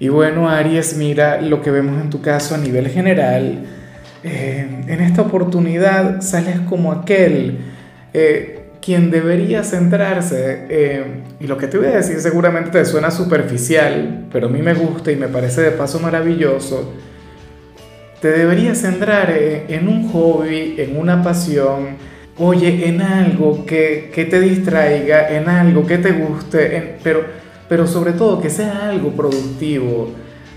Y bueno, Aries, mira lo que vemos en tu caso a nivel general. Eh, en esta oportunidad sales como aquel eh, quien debería centrarse, eh, y lo que te voy a decir seguramente te suena superficial, pero a mí me gusta y me parece de paso maravilloso. Te deberías centrar en un hobby, en una pasión, oye, en algo que, que te distraiga, en algo que te guste, pero pero sobre todo que sea algo productivo.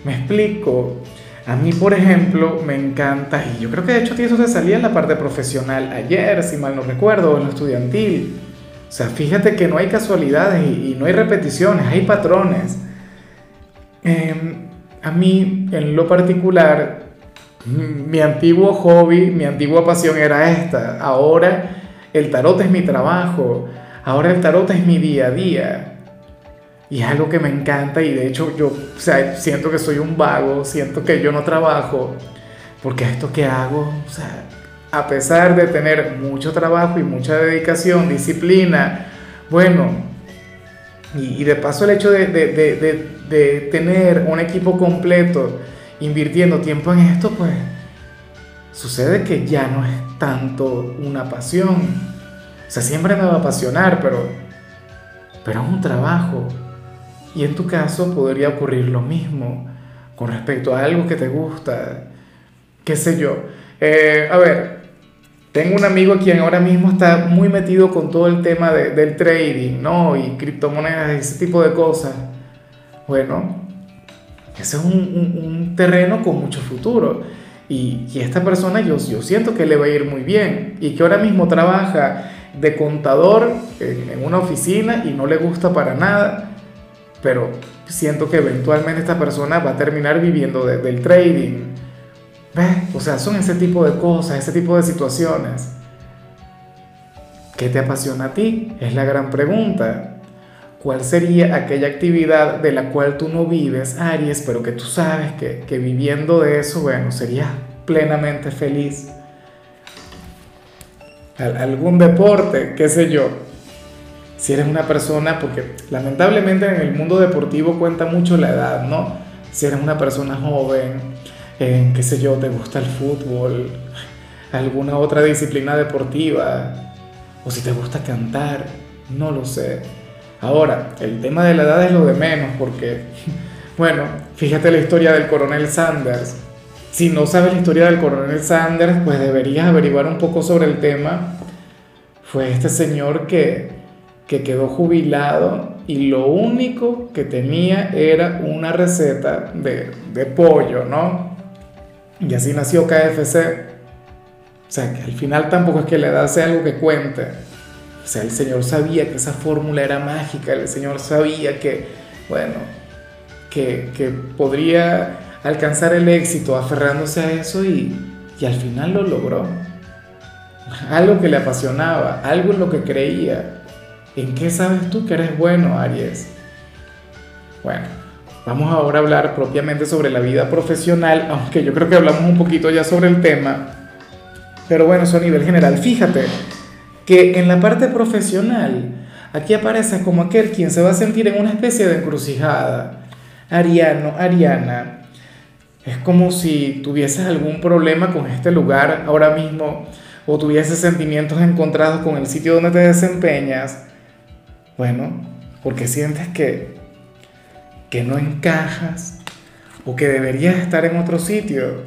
Me explico. A mí, por ejemplo, me encanta, y yo creo que de hecho eso te salía en la parte profesional ayer, si mal no recuerdo, en lo estudiantil. O sea, fíjate que no hay casualidades y, no hay repeticiones, hay patrones. Em, a mí, en lo particular, mi antiguo hobby, mi antigua pasión era esta. Ahora el tarot es mi trabajo, ahora el tarot es mi día a día. Y es algo que me encanta y de hecho yo o sea, siento que soy un vago, siento que yo no trabajo, porque esto que hago, o sea, a pesar de tener mucho trabajo y mucha dedicación, disciplina, bueno, y, de paso el hecho de, de, de, de, tener un equipo completo invirtiendo tiempo en esto, pues sucede que ya no es tanto una pasión. O sea, siempre me va a apasionar, pero, pero es un trabajo. Y en tu caso podría ocurrir lo mismo con respecto a algo que te gusta, qué sé yo. Eh, a ver, tengo un amigo quien ahora mismo está muy metido con todo el tema del trading, ¿no? Y criptomonedas y ese tipo de cosas. Bueno, ese es un, terreno con mucho futuro. Y, esta persona yo, yo siento que le va a ir muy bien y que ahora mismo trabaja de contador en una oficina y no le gusta para nada pero siento que eventualmente esta persona va a terminar viviendo del trading. ¿Ves? O sea, son ese tipo de cosas, ese tipo de situaciones. ¿Qué te apasiona a ti? Es la gran pregunta. ¿Cuál sería aquella actividad de la cual tú no vives, Aries, pero que tú sabes que, que viviendo de eso, bueno, serías plenamente feliz? ¿Algún deporte? ¿Qué sé yo? Si eres una persona, porque lamentablemente en el mundo deportivo cuenta mucho la edad, ¿no? Si eres una persona joven, en qué sé yo, te gusta el fútbol, alguna otra disciplina deportiva, o si te gusta cantar, no lo sé. Ahora, el tema de la edad es lo de menos, porque, bueno, fíjate la historia del coronel Sanders. Si no sabes la historia del coronel Sanders, pues deberías averiguar un poco sobre el tema. Fue este señor que que quedó jubilado y lo único que tenía era una receta de, de pollo, ¿no? Y así nació KFC. O sea, que al final tampoco es que le dase algo que cuente. O sea, el Señor sabía que esa fórmula era mágica, el Señor sabía que, bueno, que, que podría alcanzar el éxito aferrándose a eso y, y al final lo logró. Algo que le apasionaba, algo en lo que creía, ¿En qué sabes tú que eres bueno, Aries? Bueno, vamos ahora a hablar propiamente sobre la vida profesional, aunque yo creo que hablamos un poquito ya sobre el tema. Pero bueno, eso a nivel general. Fíjate que en la parte profesional, aquí aparece como aquel quien se va a sentir en una especie de encrucijada. Ariano, Ariana, es como si tuvieses algún problema con este lugar ahora mismo o tuvieses sentimientos encontrados con el sitio donde te desempeñas bueno, porque sientes que, que no encajas o que deberías estar en otro sitio,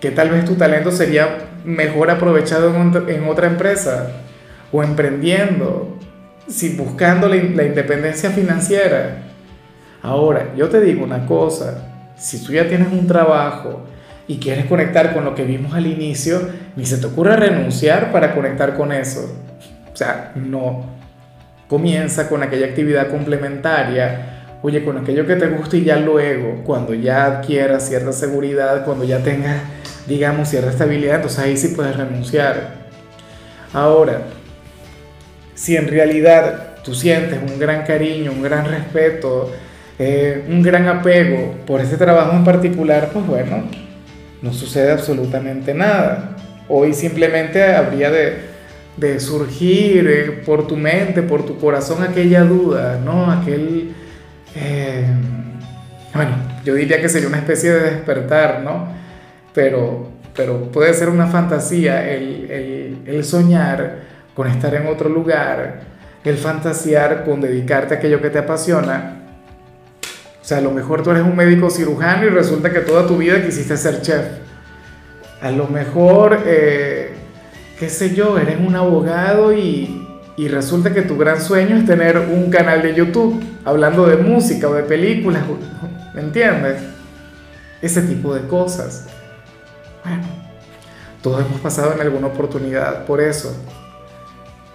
que tal vez tu talento sería mejor aprovechado en, otra empresa o emprendiendo, si buscando la, la independencia financiera. Ahora, yo te digo una cosa, si tú ya tienes un trabajo y quieres conectar con lo que vimos al inicio, ni se te ocurra renunciar para conectar con eso. O sea, no, Comienza con aquella actividad complementaria oye, con aquello que te gusta y ya luego, cuando ya adquieras cierta seguridad, cuando ya tengas, digamos, cierta estabilidad, entonces ahí sí puedes renunciar. Ahora, si en realidad tú sientes un gran cariño, un gran respeto, eh, un gran apego por este trabajo en particular, pues bueno, no sucede absolutamente nada. Hoy simplemente habría de, surgir eh, por tu mente, por tu corazón aquella duda, ¿no? Aquel... Eh, bueno, yo diría que sería una especie de despertar, ¿no? Pero, pero puede ser una fantasía el, el soñar con estar en otro lugar, el fantasear con dedicarte a aquello que te apasiona. O sea, a lo mejor tú eres un médico cirujano y resulta que toda tu vida quisiste ser chef. A lo mejor, eh, qué sé yo, eres un abogado y, y resulta que tu gran sueño es tener un canal de YouTube hablando de música o de películas, ¿me entiendes? Ese tipo de cosas. Bueno, todos hemos pasado en alguna oportunidad por eso.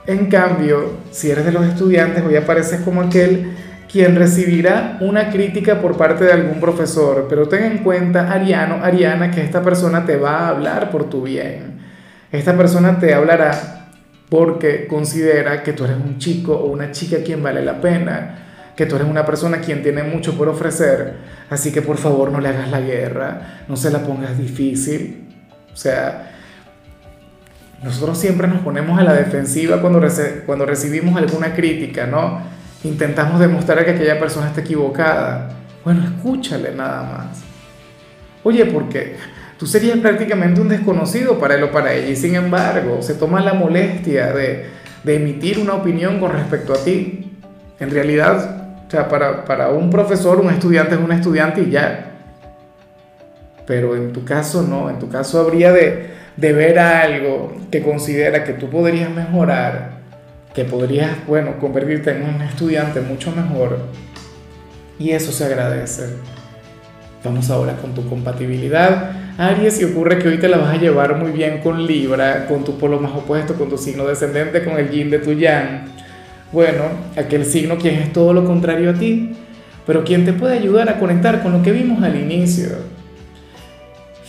En cambio, si eres de los estudiantes, hoy apareces como aquel quien recibirá una crítica por parte de algún profesor, pero ten en cuenta, Ariano, Ariana, que esta persona te va a hablar por tu bien. Esta persona te hablará porque considera que tú eres un chico o una chica quien vale la pena, que tú eres una persona quien tiene mucho por ofrecer, así que por favor no le hagas la guerra, no se la pongas difícil. O sea, nosotros siempre nos ponemos a la defensiva cuando, cuando recibimos alguna crítica, ¿no? intentamos demostrar que aquella persona está equivocada. Bueno, escúchale nada más. Oye, porque tú serías prácticamente un desconocido para él o para ella y sin embargo se toma la molestia de, emitir una opinión con respecto a ti. En realidad, o sea, para, para un profesor, un estudiante es un estudiante y ya. Pero en tu caso no, en tu caso habría de, de ver algo que considera que tú podrías mejorar que podrías, bueno, convertirte en un estudiante mucho mejor y eso se agradece. Vamos ahora con tu compatibilidad. Aries, si ocurre que hoy te la vas a llevar muy bien con Libra, con tu polo más opuesto, con tu signo descendente, con el yin de tu yang. Bueno, aquel signo quien es todo lo contrario a ti, pero quien te puede ayudar a conectar con lo que vimos al inicio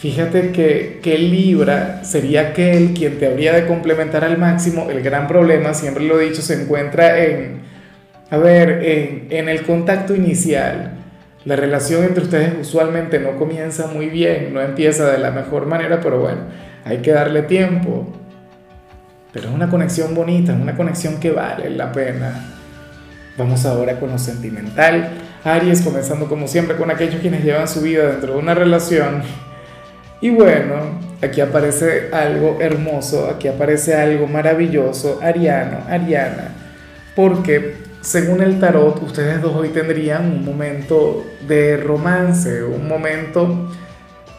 Fíjate que, que Libra sería aquel quien te habría de complementar al máximo. El gran problema, siempre lo he dicho, se encuentra en, a ver, en, en el contacto inicial. La relación entre ustedes usualmente no comienza muy bien, no empieza de la mejor manera, pero bueno, hay que darle tiempo. Pero es una conexión bonita, es una conexión que vale la pena. Vamos ahora con lo sentimental. Aries, comenzando como siempre con aquellos quienes llevan su vida dentro de una relación y bueno, aquí aparece algo hermoso, aquí aparece algo maravilloso, Ariano, Ariana, porque según el tarot, ustedes dos hoy tendrían un momento de romance, un momento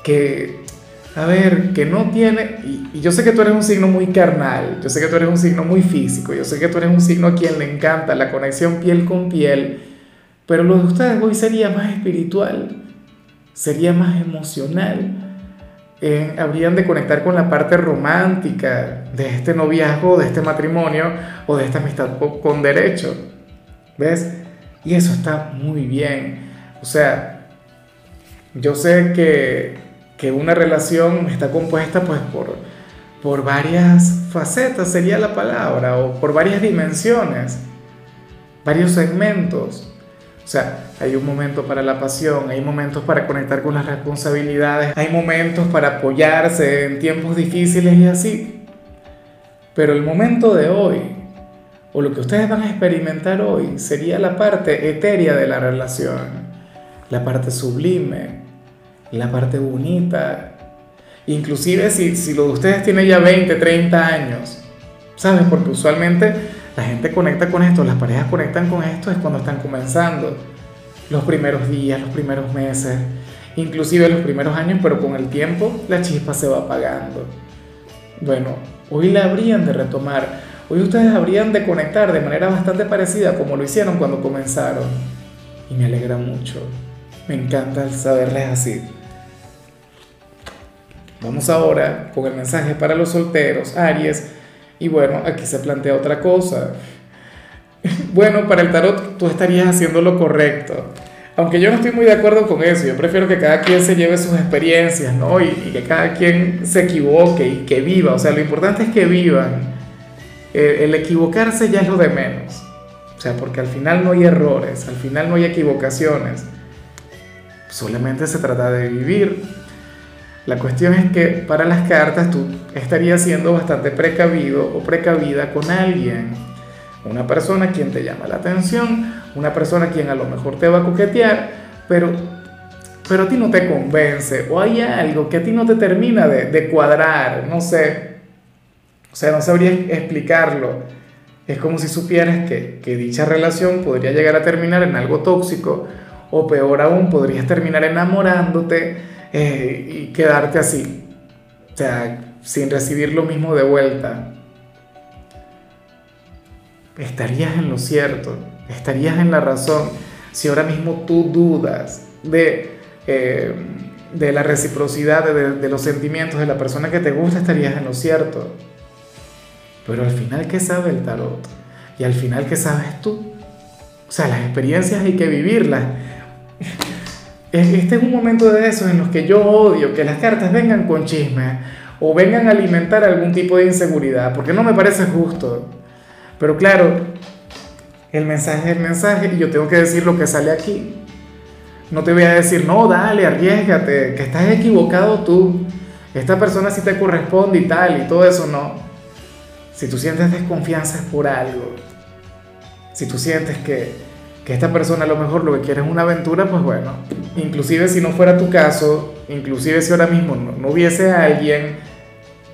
que, a ver, que no tiene, y, yo sé que tú eres un signo muy carnal, yo sé que tú eres un signo muy físico, yo sé que tú eres un signo a quien le encanta la conexión piel con piel, pero lo de ustedes hoy sería más espiritual, sería más emocional eh, habrían de conectar con la parte romántica de este noviazgo, de este matrimonio o de esta amistad con derecho. ¿Ves? Y eso está muy bien. O sea, yo sé que, que una relación está compuesta pues por, por varias facetas, sería la palabra, o por varias dimensiones, varios segmentos. O sea, hay un momento para la pasión, hay momentos para conectar con las responsabilidades, hay momentos para apoyarse en tiempos difíciles y así. Pero el momento de hoy, o lo que ustedes van a experimentar hoy, sería la parte etérea de la relación, la parte sublime, la parte bonita. Inclusive si, si lo de ustedes tiene ya 20, 30 años, ¿sabes? Porque usualmente la gente conecta con esto, las parejas conectan con esto es cuando están comenzando. Los primeros días, los primeros meses, inclusive los primeros años, pero con el tiempo la chispa se va apagando. Bueno, hoy la habrían de retomar. Hoy ustedes habrían de conectar de manera bastante parecida como lo hicieron cuando comenzaron. Y me alegra mucho. Me encanta saberles así. Vamos ahora con el mensaje para los solteros, Aries y bueno, aquí se plantea otra cosa. Bueno, para el tarot tú estarías haciendo lo correcto. Aunque yo no estoy muy de acuerdo con eso, yo prefiero que cada quien se lleve sus experiencias, ¿no? Y, y que cada quien se equivoque y que viva. O sea, lo importante es que vivan. El, el equivocarse ya es lo de menos. O sea, porque al final no hay errores, al final no hay equivocaciones. Solamente se trata de vivir. La cuestión es que para las cartas tú estarías siendo bastante precavido o precavida con alguien una persona quien te llama la atención, una persona quien a lo mejor te va a coquetear, pero, pero a ti no te convence, o hay algo que a ti no te termina de cuadrar, no sé, o sea, no sabría explicarlo. Es como si supieras que, que dicha relación podría llegar a terminar en algo tóxico, o peor aún, podrías terminar enamorándote eh, y quedarte así, o sea, sin recibir lo mismo de vuelta estarías en lo cierto, estarías en la razón. Si ahora mismo tú dudas de, eh, de la reciprocidad, de, de, los sentimientos de la persona que te gusta, estarías en lo cierto. Pero al final, ¿qué sabe el tarot? Y al final, ¿qué sabes tú? O sea, las experiencias hay que vivirlas. Este es un momento de esos en los que yo odio que las cartas vengan con chismes o vengan a alimentar algún tipo de inseguridad, porque no me parece justo. Pero claro, el mensaje es el mensaje y yo tengo que decir lo que sale aquí. No te voy a decir, no, dale, arriesgate, que estás equivocado tú. Esta persona sí te corresponde y tal, y todo eso no. Si tú sientes desconfianza es por algo. Si tú sientes que, que esta persona a lo mejor lo que quiere es una aventura, pues bueno, inclusive si no fuera tu caso, inclusive si ahora mismo no, no hubiese alguien,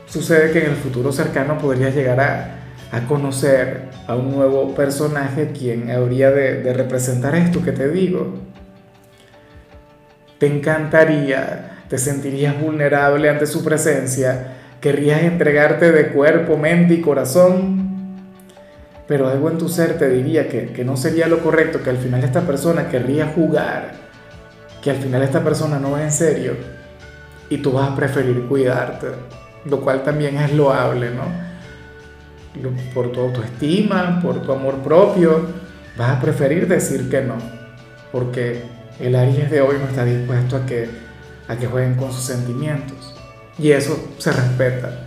sucede que en el futuro cercano podrías llegar a, a conocer a un nuevo personaje quien habría de, de, representar esto que te digo. Te encantaría, te sentirías vulnerable ante su presencia, querrías entregarte de cuerpo, mente y corazón, pero algo en tu ser te diría que, que no sería lo correcto, que al final esta persona querría jugar, que al final esta persona no va en serio y tú vas a preferir cuidarte, lo cual también es loable, ¿no? por tu autoestima, por tu amor propio, vas a preferir decir que no, porque el Aries de hoy no está dispuesto a que, a que jueguen con sus sentimientos. Y eso se respeta.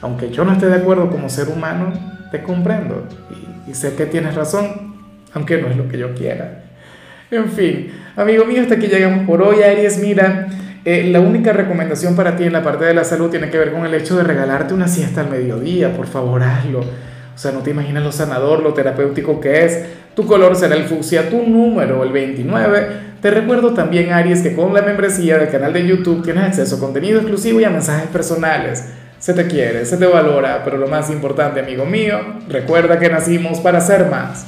Aunque yo no esté de acuerdo como ser humano, te comprendo y, sé que tienes razón, aunque no es lo que yo quiera. En fin, amigo mío, hasta aquí llegamos por hoy. Aries, mira, eh, la única recomendación para ti en la parte de la salud tiene que ver con el hecho de regalarte una siesta al mediodía, por favor hazlo. O sea, no te imaginas lo sanador, lo terapéutico que es. Tu color será el fucsia, tu número el 29. Te recuerdo también, Aries, que con la membresía del canal de YouTube tienes acceso a contenido exclusivo y a mensajes personales. Se te quiere, se te valora, pero lo más importante, amigo mío, recuerda que nacimos para ser más.